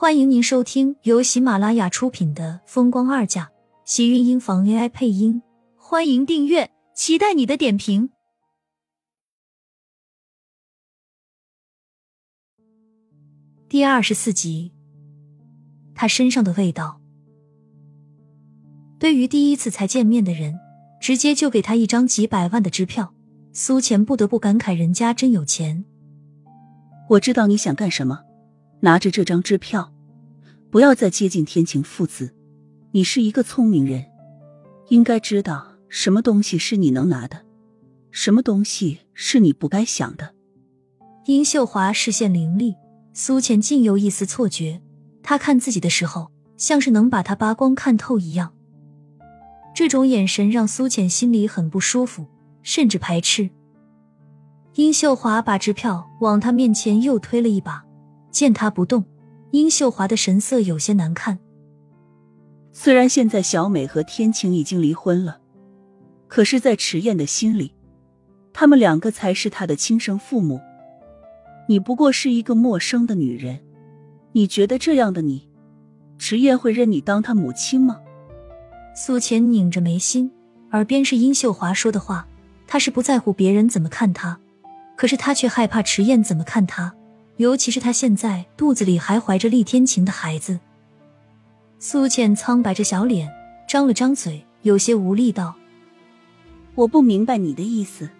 欢迎您收听由喜马拉雅出品的《风光二嫁》，喜运音房 AI 配音。欢迎订阅，期待你的点评。第二十四集，他身上的味道。对于第一次才见面的人，直接就给他一张几百万的支票，苏浅不得不感慨：人家真有钱。我知道你想干什么，拿着这张支票，不要再接近天晴父子。你是一个聪明人，应该知道什么东西是你能拿的，什么东西是你不该想的。殷秀华视线凌厉，苏浅竟有一丝错觉，他看自己的时候，像是能把他扒光看透一样。这种眼神让苏浅心里很不舒服，甚至排斥。殷秀华把支票往他面前又推了一把，见他不动，殷秀华的神色有些难看。虽然现在小美和天晴已经离婚了，可是，在迟燕的心里，他们两个才是他的亲生父母。你不过是一个陌生的女人，你觉得这样的你，迟燕会认你当她母亲吗？苏浅拧着眉心，耳边是殷秀华说的话。她是不在乎别人怎么看她，可是她却害怕迟燕怎么看他，尤其是他现在肚子里还怀着厉天晴的孩子。苏倩苍白着小脸，张了张嘴，有些无力道：“我不明白你的意思。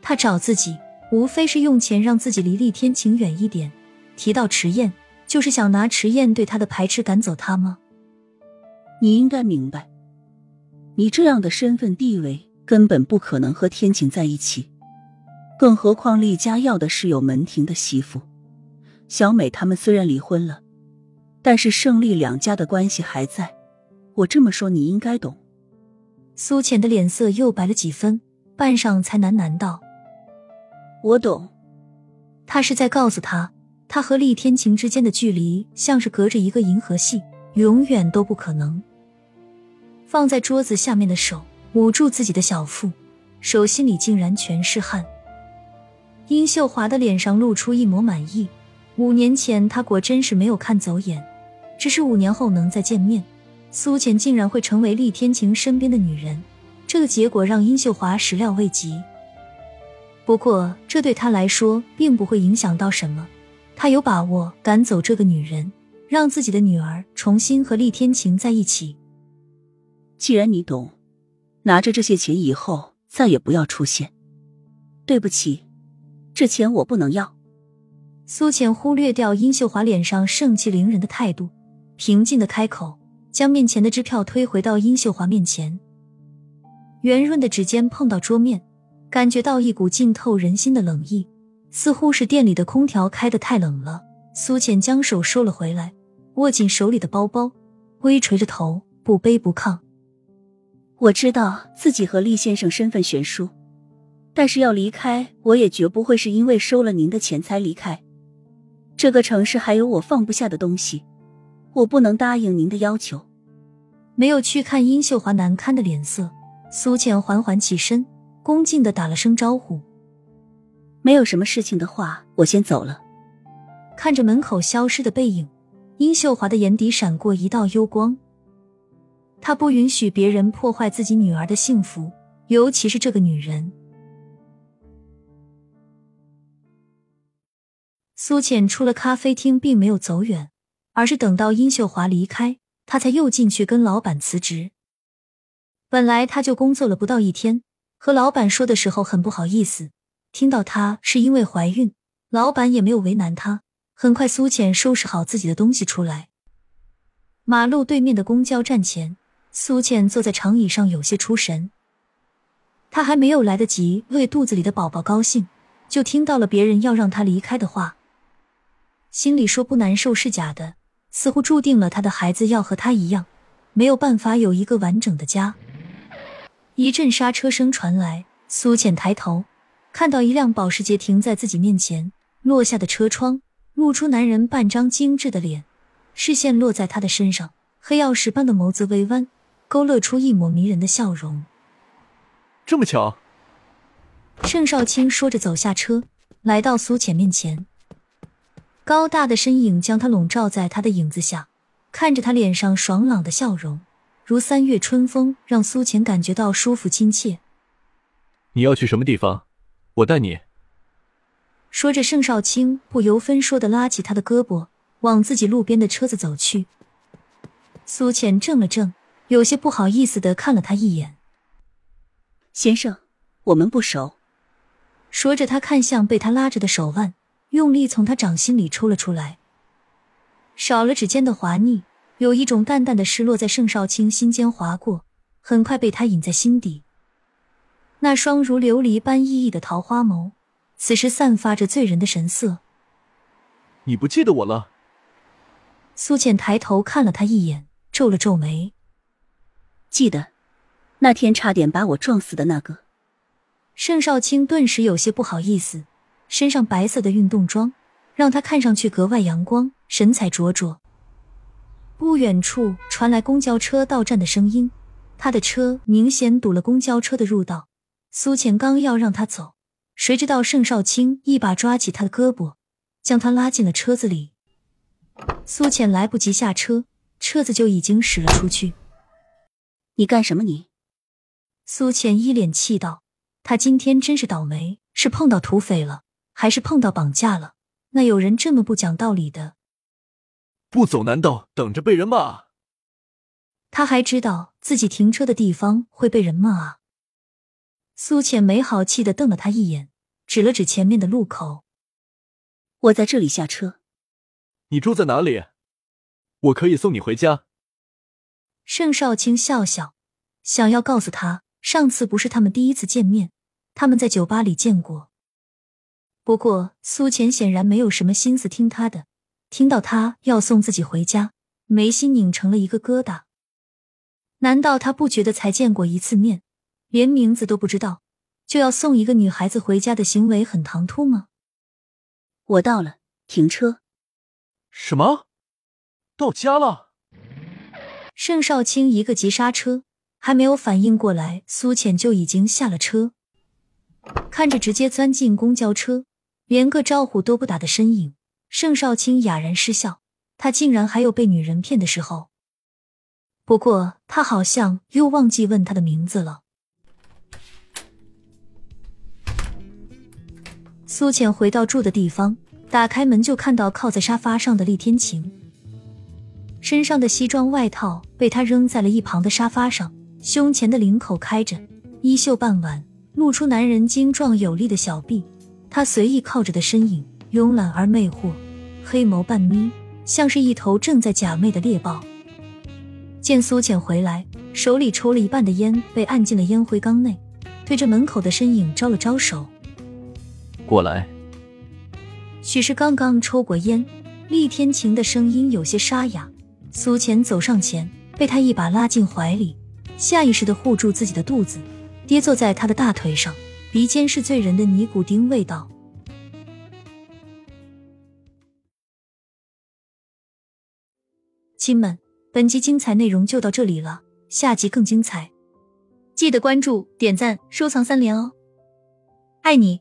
他找自己，无非是用钱让自己离厉天晴远一点。提到迟燕，就是想拿迟燕对他的排斥赶走他吗？”你应该明白，你这样的身份地位根本不可能和天晴在一起。更何况厉家要的是有门庭的媳妇。小美他们虽然离婚了，但是胜利两家的关系还在。我这么说你应该懂。苏浅的脸色又白了几分，半晌才喃喃道：“我懂。”他是在告诉他，他和厉天晴之间的距离像是隔着一个银河系，永远都不可能。放在桌子下面的手捂住自己的小腹，手心里竟然全是汗。殷秀华的脸上露出一抹满意。五年前他果真是没有看走眼，只是五年后能再见面，苏浅竟然会成为厉天晴身边的女人，这个结果让殷秀华始料未及。不过这对他来说并不会影响到什么，他有把握赶走这个女人，让自己的女儿重新和厉天晴在一起。既然你懂，拿着这些钱以后再也不要出现。对不起，这钱我不能要。苏浅忽略掉殷秀华脸上盛气凌人的态度，平静的开口，将面前的支票推回到殷秀华面前。圆润的指尖碰到桌面，感觉到一股浸透人心的冷意，似乎是店里的空调开得太冷了。苏浅将手收了回来，握紧手里的包包，微垂着头，不卑不亢。我知道自己和厉先生身份悬殊，但是要离开，我也绝不会是因为收了您的钱才离开。这个城市还有我放不下的东西，我不能答应您的要求。没有去看殷秀华难堪的脸色，苏倩缓缓起身，恭敬的打了声招呼：“没有什么事情的话，我先走了。”看着门口消失的背影，殷秀华的眼底闪过一道幽光。他不允许别人破坏自己女儿的幸福，尤其是这个女人。苏浅出了咖啡厅，并没有走远，而是等到殷秀华离开，他才又进去跟老板辞职。本来他就工作了不到一天，和老板说的时候很不好意思，听到他是因为怀孕，老板也没有为难他。很快，苏浅收拾好自己的东西出来，马路对面的公交站前。苏浅坐在长椅上，有些出神。她还没有来得及为肚子里的宝宝高兴，就听到了别人要让她离开的话。心里说不难受是假的，似乎注定了他的孩子要和他一样，没有办法有一个完整的家。一阵刹车声传来，苏浅抬头，看到一辆保时捷停在自己面前，落下的车窗露出男人半张精致的脸，视线落在他的身上，黑曜石般的眸子微弯。勾勒出一抹迷人的笑容。这么巧，盛少卿说着走下车，来到苏浅面前。高大的身影将他笼罩在他的影子下，看着他脸上爽朗的笑容，如三月春风，让苏浅感觉到舒服亲切。你要去什么地方？我带你。说着，盛少卿不由分说的拉起他的胳膊，往自己路边的车子走去。苏浅怔了怔，有些不好意思的看了他一眼：“先生，我们不熟。”说着，他看向被他拉着的手腕，用力从他掌心里抽了出来。少了指尖的滑腻，有一种淡淡的失落在盛少卿心间划过，很快被他隐在心底。那双如琉璃般熠熠的桃花眸，此时散发着醉人的神色。你不记得我了？苏浅抬头看了他一眼，皱了皱眉。记得，那天差点把我撞死的那个。盛少卿顿时有些不好意思，身上白色的运动装让他看上去格外阳光，神采灼灼。不远处传来公交车到站的声音，他的车明显堵了公交车的入道。苏浅刚要让他走，谁知道盛少卿一把抓起他的胳膊，将他拉进了车子里。苏浅来不及下车，车子就已经驶了出去。你干什么？你！苏浅一脸气道。他今天真是倒霉，是碰到土匪了，还是碰到绑架了？那有人这么不讲道理的？不走难道等着被人骂？他还知道自己停车的地方会被人骂啊！苏浅没好气的瞪了他一眼，指了指前面的路口：“我在这里下车。”“你住在哪里？我可以送你回家。”盛少卿笑笑，想要告诉他。上次不是他们第一次见面，他们在酒吧里见过。不过苏浅显然没有什么心思听他的，听到他要送自己回家，眉心拧成了一个疙瘩。难道他不觉得才见过一次面，连名字都不知道，就要送一个女孩子回家的行为很唐突吗？我到了，停车。什么？到家了？盛少卿一个急刹车。还没有反应过来，苏浅就已经下了车。看着直接钻进公交车，连个招呼都不打的身影，盛少卿哑然失笑。他竟然还有被女人骗的时候。不过他好像又忘记问他的名字了。苏浅回到住的地方，打开门就看到靠在沙发上的厉天晴，身上的西装外套被他扔在了一旁的沙发上。胸前的领口开着，衣袖半挽，露出男人精壮有力的小臂。他随意靠着的身影，慵懒而魅惑，黑眸半眯，像是一头正在假寐的猎豹。见苏浅回来，手里抽了一半的烟被按进了烟灰缸内，对着门口的身影招了招手：“过来。”许是刚刚抽过烟，厉天晴的声音有些沙哑。苏浅走上前，被他一把拉进怀里。下意识的护住自己的肚子，跌坐在他的大腿上，鼻尖是醉人的尼古丁味道。亲们，本集精彩内容就到这里了，下集更精彩，记得关注、点赞、收藏三连哦，爱你。